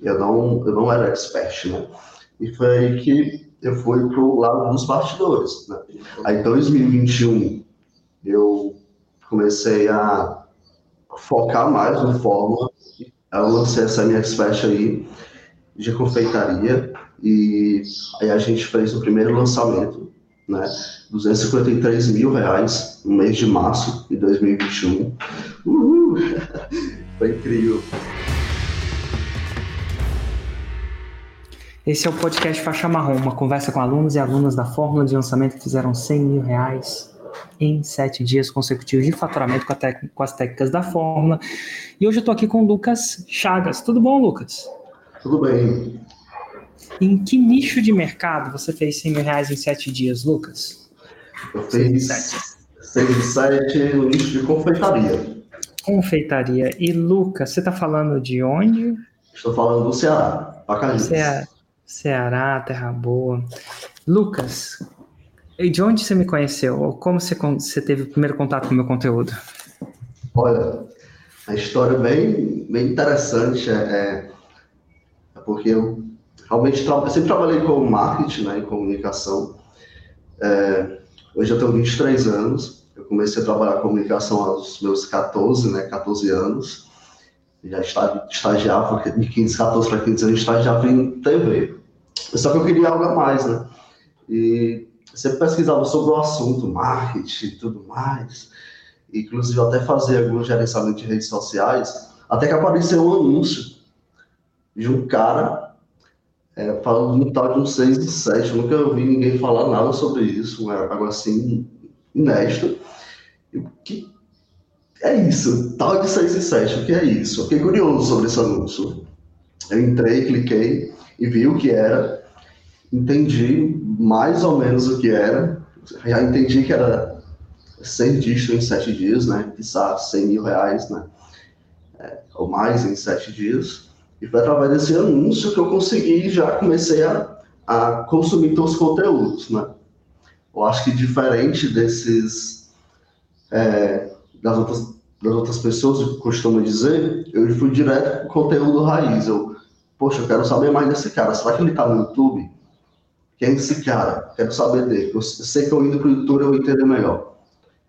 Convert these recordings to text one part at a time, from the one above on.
Eu não, eu não era expert, né? E foi aí que eu fui para o lado dos bastidores. Né? Aí, em 2021, eu comecei a focar mais no Fórmula. Eu lancei essa minha expert aí de confeitaria e aí a gente fez o primeiro lançamento, né? 253 mil reais no mês de março de 2021. Uhul! Foi incrível. Esse é o podcast Faixa Marrom, uma conversa com alunos e alunas da fórmula de lançamento que fizeram 100 mil reais em sete dias consecutivos de faturamento com, com as técnicas da fórmula. E hoje eu estou aqui com o Lucas Chagas. Tudo bom, Lucas? Tudo bem. Em que nicho de mercado você fez 100 mil reais em sete dias, Lucas? Eu fiz 100 sete no nicho de confeitaria. Confeitaria. E Lucas, você está falando de onde? Estou falando do Ceará, Pacajus. Ceará. Ceará, terra boa. Lucas, de onde você me conheceu? Ou como você, você teve o primeiro contato com o meu conteúdo? Olha, a história bem, bem interessante. É, é, é porque eu realmente sempre trabalhei com marketing né, e comunicação. É, hoje eu tenho 23 anos. Eu comecei a trabalhar com comunicação aos meus 14, né, 14 anos. Já estagiava, de 15, 14 para 15 anos, estagiava em TV. Só que eu queria algo a mais, né? E sempre pesquisava sobre o assunto, marketing e tudo mais. Inclusive, até fazia algum gerenciamento de redes sociais. Até que apareceu um anúncio de um cara é, falando de um tal de um 6 e 7. Eu nunca ouvi ninguém falar nada sobre isso, algo assim inédito. O que é isso? Tal de 6 e 7, o que é isso? Fiquei curioso sobre esse anúncio. Eu entrei, cliquei e vi o que era, entendi mais ou menos o que era, já entendi que era ser dígito em sete dias, né? Quizá 100 mil reais, né? É, ou mais em sete dias. E foi através desse anúncio que eu consegui já comecei a, a consumir todos os conteúdos, né? Eu acho que diferente desses é, das outras das outras pessoas que costumam dizer, eu fui direto para o conteúdo raiz. Eu Poxa, eu quero saber mais desse cara. Será que ele está no YouTube? Quem é esse cara? Quero saber dele. Eu sei que eu indo para o YouTube eu vou entender melhor.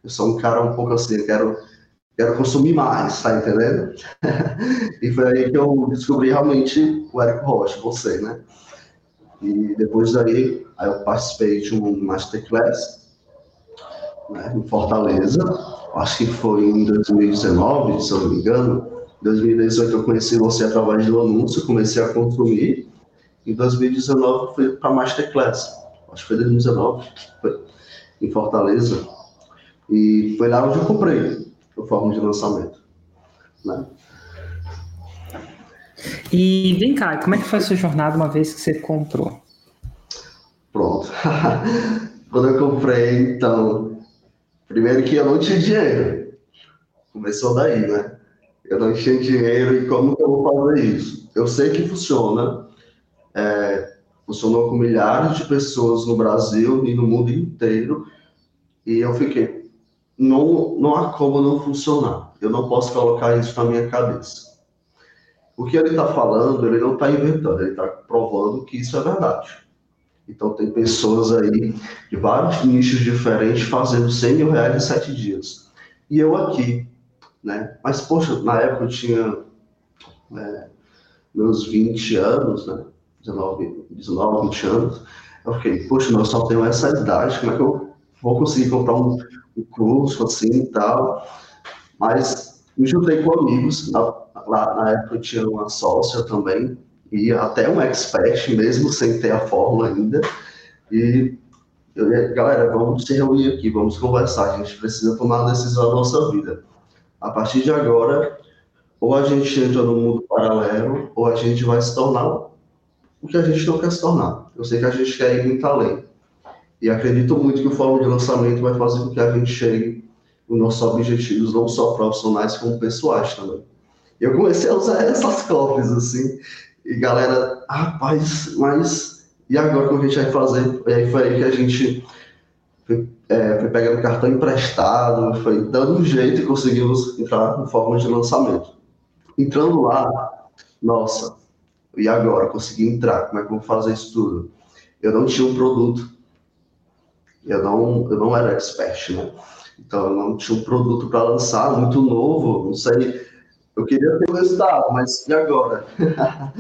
Eu sou um cara um pouco assim, quero, quero consumir mais, tá entendendo? e foi aí que eu descobri realmente o Érico Rocha, você, né? E depois daí, aí eu participei de um Masterclass né, em Fortaleza, acho que foi em 2019, se eu não me engano, em 2018 eu conheci você através do anúncio, comecei a consumir. Em 2019 fui para Masterclass, acho que foi 2019, foi em Fortaleza. E foi lá onde eu comprei o forma de lançamento. Né? E vem cá, como é que foi a sua jornada uma vez que você comprou? Pronto. Quando eu comprei, então, primeiro que eu não tinha dinheiro. Começou daí, né? Eu não tinha dinheiro e como que eu vou fazer isso? Eu sei que funciona, é, funcionou com milhares de pessoas no Brasil e no mundo inteiro, e eu fiquei, não, não há como não funcionar, eu não posso colocar isso na minha cabeça. O que ele está falando, ele não está inventando, ele está provando que isso é verdade. Então, tem pessoas aí de vários nichos diferentes fazendo 100 mil reais em sete dias. E eu aqui, né? Mas, poxa, na época eu tinha é, meus 20 anos, né? 19, 19, 20 anos. Eu fiquei, poxa, nós só tenho essa idade, como é que eu vou conseguir comprar um, um curso assim e tal? Mas me juntei com amigos, na, lá na época eu tinha uma sócia também, e até um expert, mesmo sem ter a fórmula ainda. E eu, galera, vamos se reunir aqui, vamos conversar, a gente precisa tomar uma decisão da nossa vida. A partir de agora, ou a gente entra no mundo paralelo, ou a gente vai se tornar o que a gente não quer se tornar. Eu sei que a gente quer ir muito além. E acredito muito que o fórum de lançamento vai fazer com que a gente chegue nos nossos objetivos, não só profissionais, como pessoais também. Eu comecei a usar essas cópias, assim, e galera, rapaz, mas e agora o que a gente vai fazer? E aí foi aí que a gente foi, é, foi pegando cartão emprestado, foi dando um jeito e conseguimos entrar em forma de lançamento. Entrando lá, nossa, E agora, consegui entrar, como é que eu vou fazer isso tudo? Eu não tinha um produto. Eu não, eu não era expert, né? Então, eu não tinha um produto para lançar, muito novo, não sei. Eu queria ter o resultado, mas e agora?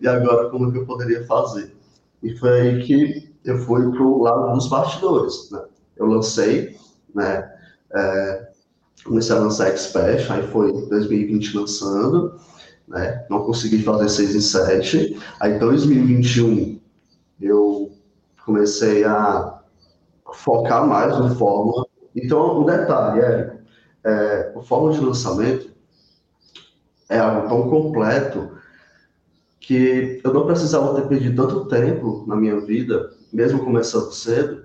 e agora, como é que eu poderia fazer? E foi aí que eu fui para o lado dos bastidores, né? Eu lancei, né? É, comecei a lançar Expert, aí foi 2020 lançando, né? Não consegui fazer 6 em 7. Aí, 2021, eu comecei a focar mais no Fórmula. Então, um detalhe, é, é o Fórmula de lançamento é algo tão completo que eu não precisava ter perdido tanto tempo na minha vida, mesmo começando cedo,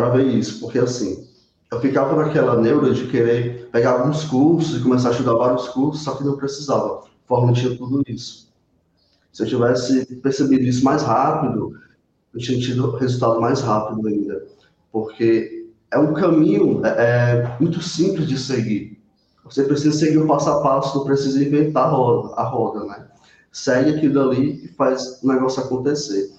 para ver isso, porque assim, eu ficava naquela neura de querer pegar alguns cursos e começar a estudar vários cursos, só que não precisava. Forma tinha tudo isso. Se eu tivesse percebido isso mais rápido, eu tinha tido resultado mais rápido ainda. Porque é um caminho é, é, muito simples de seguir. Você precisa seguir o passo a passo, não precisa inventar a roda, a roda né? Segue aquilo ali e faz o negócio acontecer.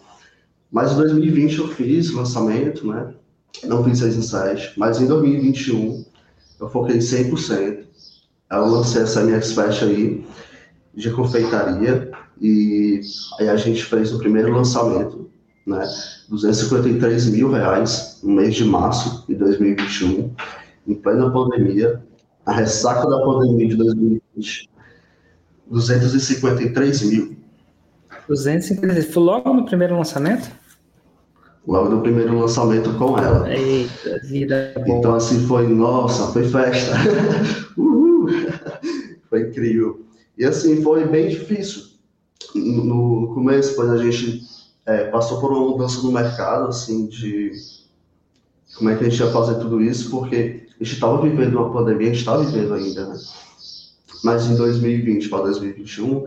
Mas em 2020 eu fiz lançamento, né? Não fiz 6 em 7, mas em 2021 eu foquei 100%. Eu lancei essa minha expert aí de confeitaria e aí a gente fez o primeiro lançamento, né? 253 mil reais no mês de março de 2021, em plena pandemia, a ressaca da pandemia de 2020, 253 mil. 253, foi logo no primeiro lançamento? Logo no primeiro lançamento com ela. Eita, vida boa. Então assim foi, nossa, foi festa. foi incrível. E assim, foi bem difícil. No começo, quando a gente é, passou por uma mudança no mercado, assim, de como é que a gente ia fazer tudo isso, porque a gente estava vivendo uma pandemia, a gente está vivendo ainda, né? Mas em 2020 para 2021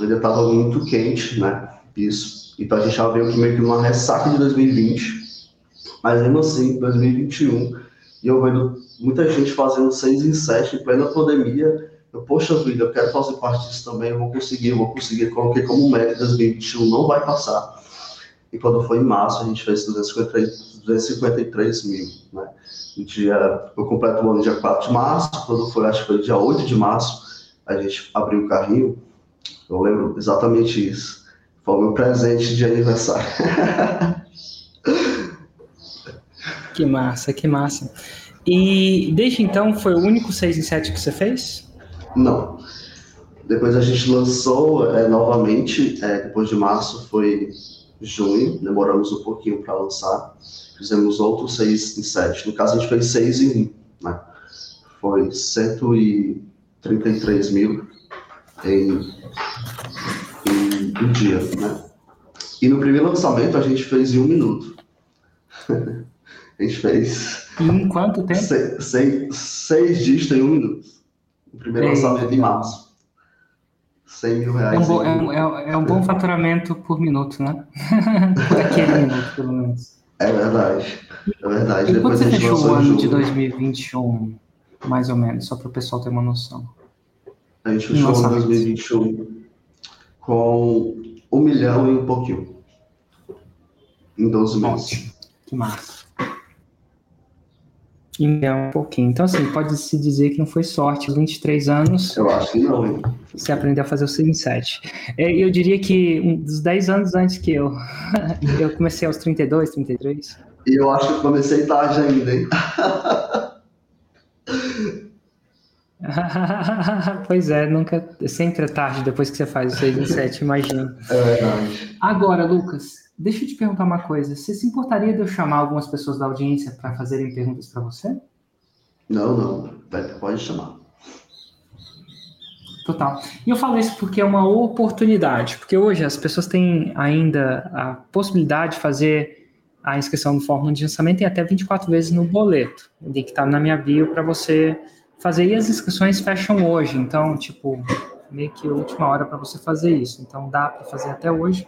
ainda estava muito quente, né? Isso. Então a gente já veio meio que uma ressaca de 2020, mas mesmo assim, 2021, e eu vendo muita gente fazendo 6 em 7 em plena pandemia, eu, poxa vida, eu quero fazer parte disso também, eu vou conseguir, eu vou conseguir, coloquei como meta 2021, não vai passar. E quando foi em março, a gente fez 253, 253 mil, né? Dia, eu completo o ano dia 4 de março, quando foi, acho que foi dia 8 de março, a gente abriu o carrinho, eu lembro exatamente isso. Foi o meu presente de aniversário. que massa, que massa. E desde então foi o único 6 em 7 que você fez? Não. Depois a gente lançou é, novamente, é, depois de março foi junho, demoramos um pouquinho para lançar. Fizemos outros 6 em 7. No caso, a gente fez 6 em 1, né? Foi 133 mil em, um dia, né? E no primeiro lançamento a gente fez em um minuto. a gente fez. Em quanto tempo? Seis, seis, seis dias em um minuto. O primeiro Ei, lançamento em março. 100 mil reais. É um, bom, é, um, é, é um bom faturamento por minuto, né? por aquele minuto, pelo menos. É verdade. É verdade. E quando você fechou o ano de 2021, mais ou menos, só para o pessoal ter uma noção? A gente fechou o ano de 2021 com um milhão e um pouquinho. Em 12 meses. Que massa. Então, um pouquinho. Então, assim, pode-se dizer que não foi sorte. 23 anos. Eu acho que não, hein? Você aprendeu a fazer o 6 em 7. Eu diria que dos 10 anos antes que eu. eu comecei aos 32, 33. E eu acho que comecei tarde ainda, hein? pois é, nunca. Sempre é tarde depois que você faz o 6 em 7, imagina. É verdade. Agora, Lucas, Deixa eu te perguntar uma coisa. Você se importaria de eu chamar algumas pessoas da audiência para fazerem perguntas para você? Não, não. Pode chamar. Total. E eu falo isso porque é uma oportunidade, porque hoje as pessoas têm ainda a possibilidade de fazer a inscrição no Fórmula de lançamento em até 24 vezes no boleto. O link está na minha bio para você fazer. E as inscrições fecham hoje, então, tipo, meio que a última hora para você fazer isso. Então, dá para fazer até hoje.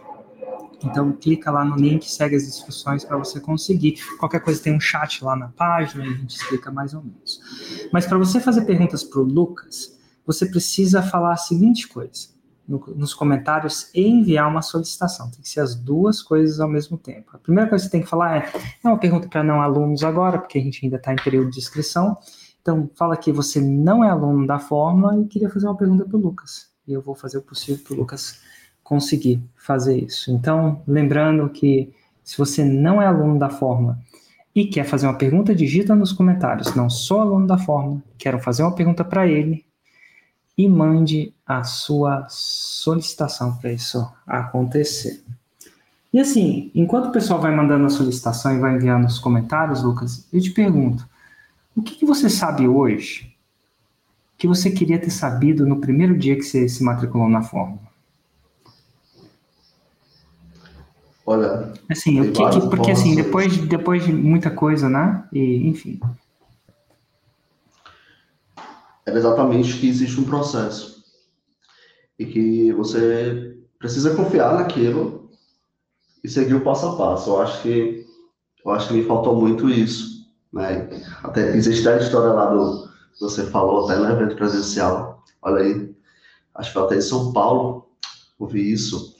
Então clica lá no link, segue as instruções para você conseguir. Qualquer coisa tem um chat lá na página e a gente explica mais ou menos. Mas para você fazer perguntas para o Lucas, você precisa falar a seguinte coisa. no, nos comentários e enviar uma solicitação. Tem que ser as duas coisas ao mesmo tempo. A primeira coisa que você tem que falar é: é uma pergunta para não alunos agora, porque a gente ainda está em período de inscrição. Então, fala que você não é aluno da Fórmula e queria fazer uma pergunta para o Lucas. E eu vou fazer o possível para o Lucas conseguir fazer isso. Então, lembrando que se você não é aluno da Fórmula e quer fazer uma pergunta, digita nos comentários. Não sou aluno da Fórmula, quero fazer uma pergunta para ele e mande a sua solicitação para isso acontecer. E assim, enquanto o pessoal vai mandando a solicitação e vai enviando os comentários, Lucas, eu te pergunto, o que, que você sabe hoje que você queria ter sabido no primeiro dia que você se matriculou na Fórmula? Olha, assim, o que, que porque assim, depois, depois de muita coisa, né? E, enfim era exatamente que existe um processo e que você precisa confiar naquilo e seguir o passo a passo. Eu acho que eu acho que me faltou muito isso, né? Até existe a história lá do você falou até no evento presencial. Olha aí, acho que até em São Paulo, ouvi isso.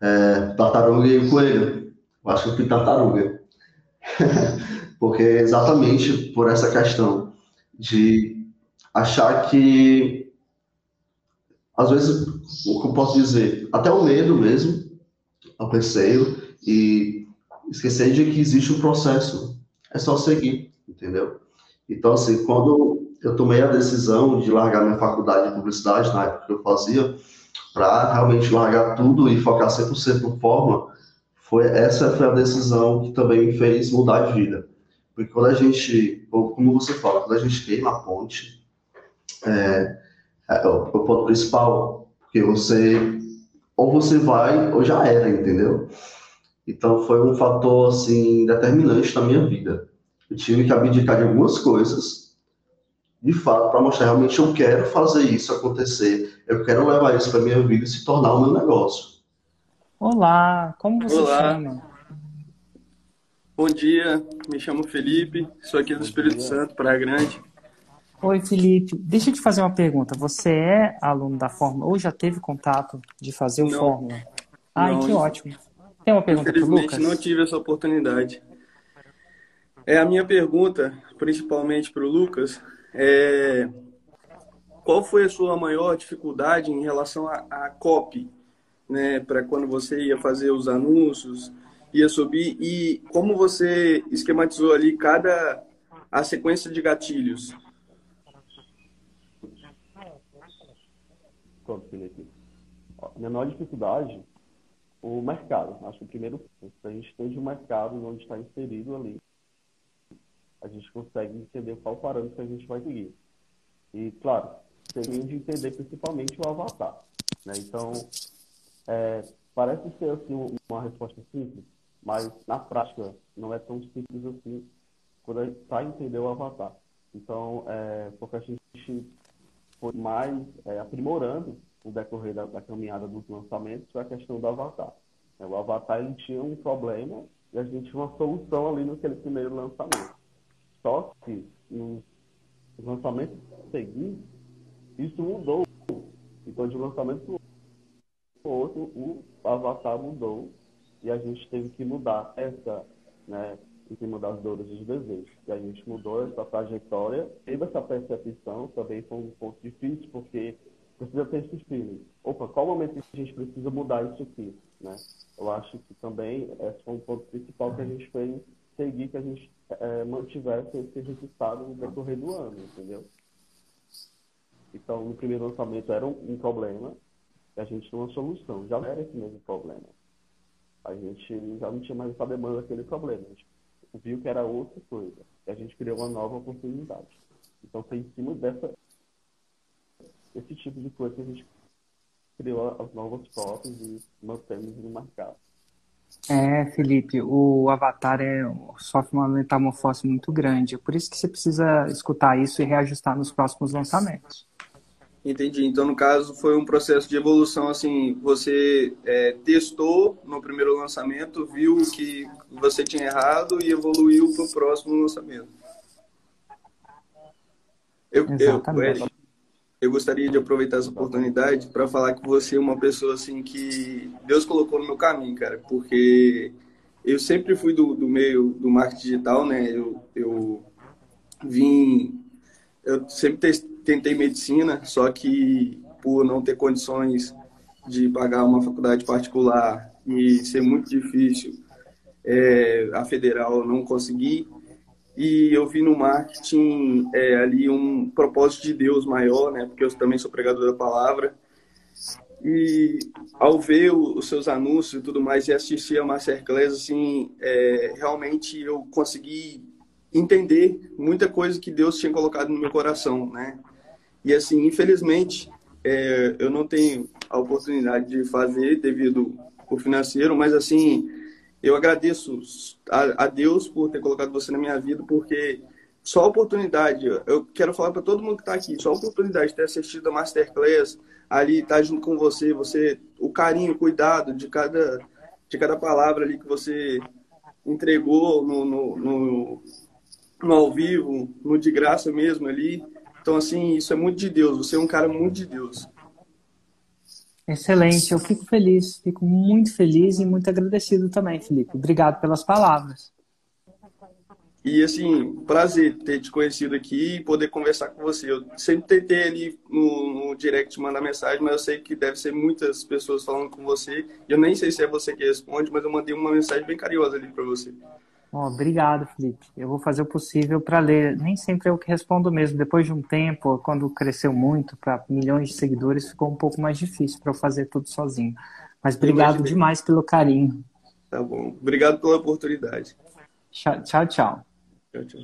É, tartaruga e coelho. Eu acho que eu fui tartaruga. Porque exatamente por essa questão de achar que, às vezes, o que eu posso dizer, até o medo mesmo, o receio, e esquecer de que existe um processo, é só seguir, entendeu? Então, assim, quando eu tomei a decisão de largar minha faculdade de publicidade, na época que eu fazia, para realmente largar tudo e focar 100% no forma, foi, essa foi a decisão que também me fez mudar de vida. Porque quando a gente, como você fala, quando a gente queima a ponte, é, é, o, o ponto principal, porque você ou você vai ou já era, entendeu? Então foi um fator assim determinante na minha vida. Eu tive que abdicar de algumas coisas, de fato, para mostrar realmente eu quero fazer isso acontecer, eu quero levar isso para minha vida e se tornar o meu negócio. Olá, como você Olá. chama? Bom dia, me chamo Felipe, sou aqui do Espírito Santo, Praia Grande. Oi, Felipe. Deixa eu te fazer uma pergunta. Você é aluno da Fórmula ou já teve contato de fazer o não, Fórmula? Ai, não, que ótimo. Tem uma pergunta para Lucas? não tive essa oportunidade. É a minha pergunta, principalmente para o Lucas, é qual foi a sua maior dificuldade em relação à copy, né, para quando você ia fazer os anúncios, ia subir e como você esquematizou ali cada a sequência de gatilhos? Minha maior dificuldade, o mercado. Acho que o primeiro ponto, se a gente entende o mercado onde está inserido ali, a gente consegue entender qual parâmetro a gente vai seguir. E, claro, teria de entender principalmente o avatar. Né? Então, é, parece ser assim, uma resposta simples, mas na prática não é tão simples assim quando a gente está entender o avatar. Então, é, porque a gente foi mais é, aprimorando o decorrer da, da, caminhada dos lançamentos foi a questão do avatar. É, o avatar ele tinha um problema e a gente tinha uma solução ali naquele primeiro lançamento. Só que nos lançamentos seguintes, isso mudou. Então, de um lançamento para o outro, o avatar mudou e a gente teve que mudar essa, né, em cima das dores dos desejos. E a gente mudou essa trajetória, teve essa percepção, também foi um ponto difícil, porque precisa ter esse feeling. Opa, qual momento que a gente precisa mudar isso aqui? Né? Eu acho que também esse foi um ponto principal que a gente fez seguir, que a gente é, mantivesse esse resultado no decorrer do ano, entendeu? Então, no primeiro lançamento era um, um problema, e a gente tinha uma solução. Já era esse mesmo problema. A gente já não tinha mais essa demanda daquele problema. A gente viu que era outra coisa. E a gente criou uma nova oportunidade. Então foi em cima dessa esse tipo de coisa que a gente criou as novas fotos e mantemos no mercado. É, Felipe, o Avatar é, sofre uma metamorfose muito grande. É por isso que você precisa escutar isso e reajustar nos próximos lançamentos. Entendi. Então, no caso, foi um processo de evolução, assim, você é, testou no primeiro lançamento, viu que você tinha errado e evoluiu para o próximo lançamento. Eu, eu, eu gostaria de aproveitar essa oportunidade para falar que você é uma pessoa assim que Deus colocou no meu caminho, cara, porque eu sempre fui do, do meio do marketing digital, né? Eu, eu vim, eu sempre tentei medicina, só que por não ter condições de pagar uma faculdade particular e ser muito difícil, é, a federal não consegui. E eu vi no marketing é, ali um propósito de Deus maior, né? Porque eu também sou pregador da palavra. E ao ver os seus anúncios e tudo mais e assistir a Masterclass, assim, é, realmente eu consegui entender muita coisa que Deus tinha colocado no meu coração, né? E assim, infelizmente, é, eu não tenho a oportunidade de fazer devido ao financeiro, mas assim, eu agradeço a, a Deus por ter colocado você na minha vida, porque só a oportunidade, eu quero falar para todo mundo que está aqui, só a oportunidade de ter assistido a Masterclass, ali estar tá junto com você, você, o carinho, o cuidado de cada, de cada palavra ali que você entregou no, no, no, no ao vivo, no de graça mesmo ali. Então, assim, isso é muito de Deus, você é um cara muito de Deus. Excelente, eu fico feliz, fico muito feliz e muito agradecido também, Felipe. Obrigado pelas palavras. E assim, prazer ter te conhecido aqui e poder conversar com você. Eu sempre tentei ali no, no direct mandar mensagem, mas eu sei que deve ser muitas pessoas falando com você. Eu nem sei se é você que responde, mas eu mandei uma mensagem bem carinhosa ali para você. Oh, obrigado, Felipe. Eu vou fazer o possível para ler. Nem sempre é o que respondo mesmo. Depois de um tempo, quando cresceu muito para milhões de seguidores, ficou um pouco mais difícil para eu fazer tudo sozinho. Mas obrigado demais pelo carinho. Tá bom. Obrigado pela oportunidade. Tchau, tchau. tchau. tchau, tchau.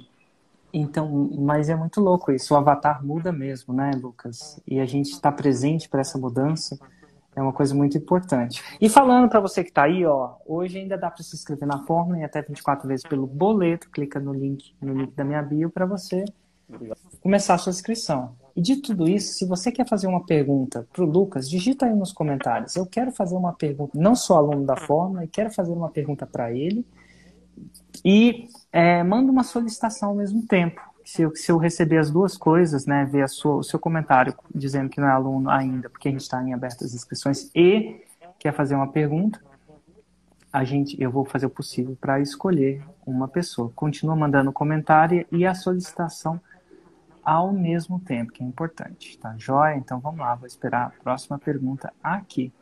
Então, mas é muito louco isso. O avatar muda mesmo, né, Lucas? E a gente está presente para essa mudança é uma coisa muito importante. E falando para você que está aí, ó, hoje ainda dá para se inscrever na fórmula e até 24 vezes pelo boleto. Clica no link, no link da minha bio para você começar a sua inscrição. E de tudo isso, se você quer fazer uma pergunta para o Lucas, digita aí nos comentários. Eu quero fazer uma pergunta, não sou aluno da fórmula, e quero fazer uma pergunta para ele. E é, manda uma solicitação ao mesmo tempo se eu, se eu receber as duas coisas, né, ver sua, o seu comentário dizendo que não é aluno ainda, porque a gente está em abertas inscrições, e quer fazer uma pergunta, a gente, eu vou fazer o possível para escolher uma pessoa. Continua mandando comentário e a solicitação ao mesmo tempo, que é importante, tá joia? Então vamos lá, vou esperar a próxima pergunta aqui.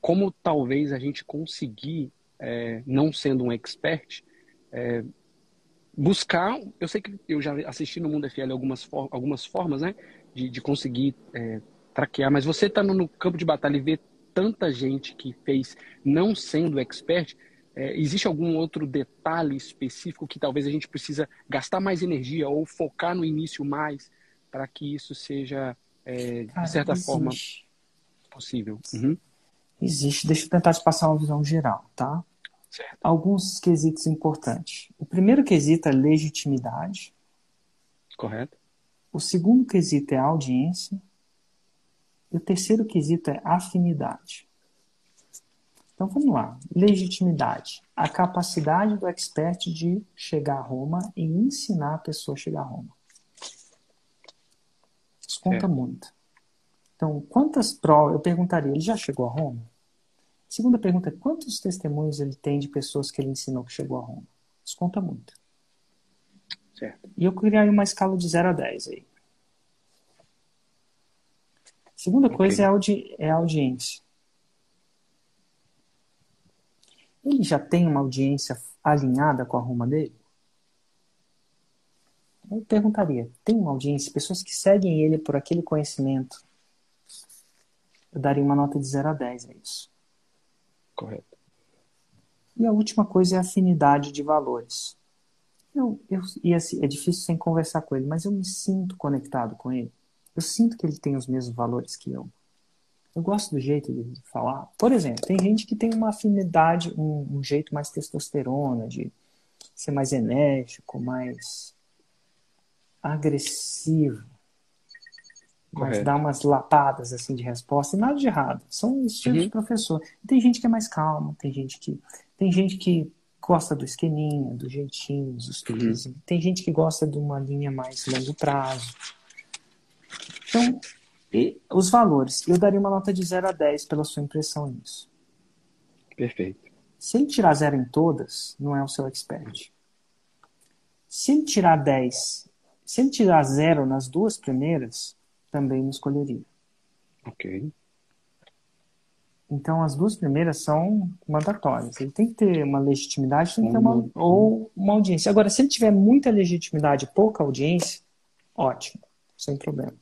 Como talvez a gente conseguir, é, não sendo um expert, é, buscar, eu sei que eu já assisti no Mundo FL algumas, for, algumas formas, né, de, de conseguir é, traquear, mas você está no, no, campo de batalha e vê tanta gente que fez não sendo expert, é, existe algum outro detalhe específico que talvez a gente precisa gastar mais energia ou focar no início mais para que isso seja, é, de certa existe. forma, possível? Uhum. Existe. Deixa eu tentar te passar uma visão geral, tá? Alguns quesitos importantes. O primeiro quesito é legitimidade. Correto. O segundo quesito é audiência. E o terceiro quesito é afinidade. Então vamos lá. Legitimidade. A capacidade do expert de chegar a Roma e ensinar a pessoa a chegar a Roma. Isso conta é. muito. Então, quantas provas. Eu perguntaria, ele já chegou a Roma? Segunda pergunta é quantos testemunhos ele tem de pessoas que ele ensinou que chegou a Roma? Isso conta muito. Certo. E eu criaria uma escala de 0 a 10 aí. Segunda okay. coisa é, audi é a audiência. Ele já tem uma audiência alinhada com a Roma dele? Eu perguntaria, tem uma audiência, pessoas que seguem ele por aquele conhecimento? Eu daria uma nota de 0 a 10 a isso. Correto. E a última coisa é a afinidade de valores. Eu, eu, e assim, é difícil sem conversar com ele, mas eu me sinto conectado com ele. Eu sinto que ele tem os mesmos valores que eu. Eu gosto do jeito de falar. Por exemplo, tem gente que tem uma afinidade, um, um jeito mais testosterona, de ser mais enérgico, mais agressivo mas dá umas lapadas assim de resposta e nada de errado. São estilos uhum. de professor. tem gente que é mais calma, tem gente que tem gente que gosta do esqueminha, do jeitinho, dos uhum. Tem gente que gosta de uma linha mais longo prazo. Então, os valores. Eu daria uma nota de 0 a 10 pela sua impressão nisso. Perfeito. Se ele tirar zero em todas, não é o seu expert. Se ele tirar 10, se ele tirar zero nas duas primeiras, também não escolheria. Ok. Então, as duas primeiras são mandatórias. Ele tem que ter uma legitimidade, tem que ter uma, ou uma audiência. Agora, se ele tiver muita legitimidade e pouca audiência, ótimo, sem problema.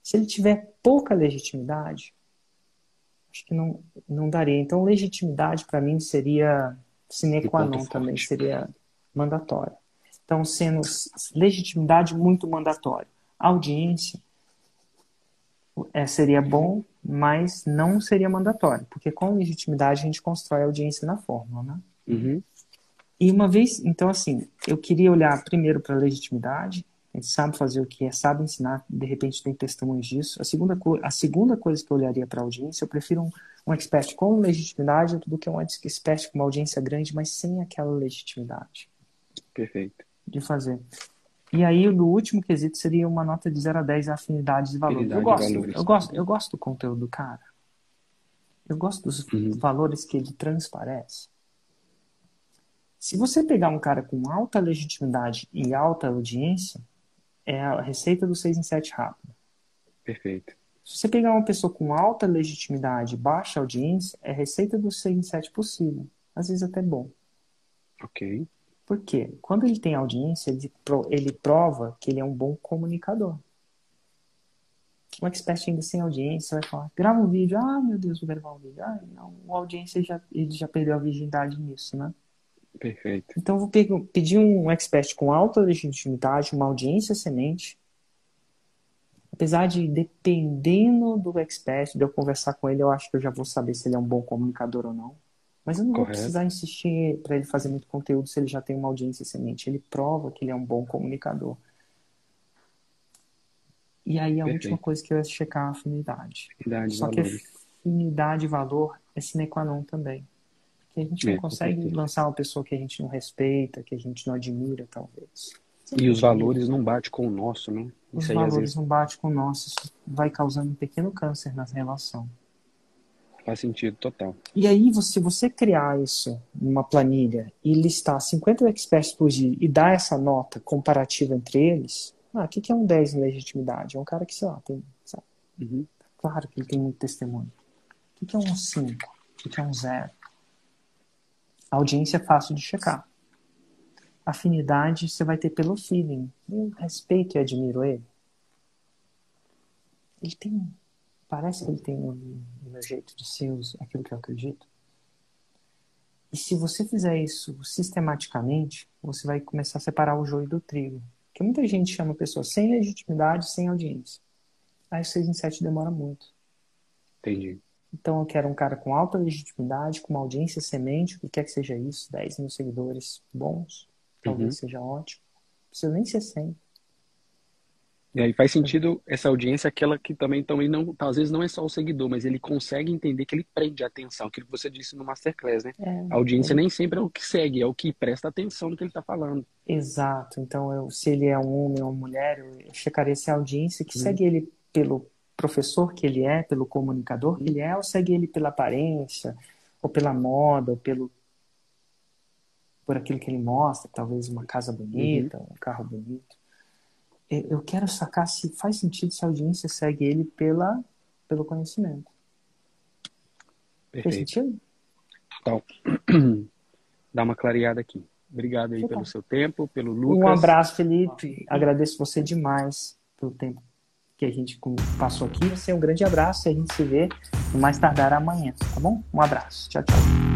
Se ele tiver pouca legitimidade, acho que não, não daria. Então, legitimidade para mim seria sine qua non também, seria mandatório. Então, sendo legitimidade muito mandatório. Audiência é, seria bom, mas não seria mandatório, porque com legitimidade a gente constrói a audiência na fórmula, né? Uhum. E uma vez, então assim, eu queria olhar primeiro para a legitimidade, a gente sabe fazer o que é, sabe ensinar, de repente tem testemunhos disso. A segunda, a segunda coisa que eu olharia para a audiência, eu prefiro um, um expert com legitimidade do que um expert com uma audiência grande, mas sem aquela legitimidade. Perfeito. De fazer. E aí, no último quesito, seria uma nota de 0 a 10 afinidades e valores. eu, gosto, valores. eu, gosto, eu gosto do conteúdo do cara. Eu gosto dos uhum. valores que ele transparece. Se você pegar um cara com alta legitimidade e alta audiência, é a receita do 6 em 7 rápido. Perfeito. Se você pegar uma pessoa com alta legitimidade e baixa audiência, é a receita do 6 em 7 possível. Às vezes até bom. Ok. Por quê? Quando ele tem audiência, ele, ele prova que ele é um bom comunicador. Um expert ainda sem audiência vai falar, grava um vídeo, ah, meu Deus, vou gravar um vídeo. Ah, não, a audiência já, ele já perdeu a virgindade nisso, né? Perfeito. Então, vou pedir um expert com alta legitimidade, uma audiência semente. Apesar de, dependendo do expert, de eu conversar com ele, eu acho que eu já vou saber se ele é um bom comunicador ou não. Mas eu não Correto. vou precisar insistir para ele fazer muito conteúdo se ele já tem uma audiência semente. Ele prova que ele é um bom comunicador. E aí a Perfeito. última coisa que eu ia checar é a afinidade. afinidade Só valores. que afinidade e valor é sine qua non também. Porque a gente não é, consegue lançar uma pessoa que a gente não respeita, que a gente não admira, talvez. e os valores não batem com o nosso, né? Os aí, valores vezes... não batem com o nosso. Isso vai causando um pequeno câncer na relação. Faz sentido, total. E aí, se você criar isso numa planilha e listar 50 experts por dia e dar essa nota comparativa entre eles, ah, o que, que é um 10 em legitimidade? É um cara que, sei lá, tem. Sabe? Uhum. Claro que ele tem muito testemunho. O que, que é um 5? O que, que é um 0? A audiência é fácil de checar. Afinidade você vai ter pelo feeling. Eu respeito e admiro ele. Ele tem parece que ele tem o meu jeito de ser aquilo que eu acredito. E se você fizer isso sistematicamente, você vai começar a separar o joio do trigo. Porque muita gente chama pessoas sem legitimidade, sem audiência. Aí o 6 em 7 demora muito. Entendi. Então eu quero um cara com alta legitimidade, com uma audiência semente, o que quer que seja isso, 10 mil seguidores bons, talvez uhum. seja ótimo. Não precisa nem ser 100. E aí faz sentido essa audiência, aquela que também, também não, às vezes não é só o seguidor, mas ele consegue entender que ele prende a atenção, aquilo que você disse no Masterclass, né? É, a audiência é. nem sempre é o que segue, é o que presta atenção no que ele está falando. Exato. Então, eu, se ele é um homem ou uma mulher, eu checaria se a audiência que hum. segue ele pelo professor que ele é, pelo comunicador que ele é, ou segue ele pela aparência, ou pela moda, ou pelo por aquilo que ele mostra, talvez uma casa bonita, uhum. um carro bonito eu quero sacar se faz sentido se a audiência segue ele pela, pelo conhecimento. Perfeito. Faz sentido? Total. Dá uma clareada aqui. Obrigado aí pelo seu tempo, pelo Lucas. Um abraço, Felipe. Agradeço você demais pelo tempo que a gente passou aqui. Você um grande abraço e a gente se vê no mais tardar amanhã, tá bom? Um abraço. Tchau, tchau.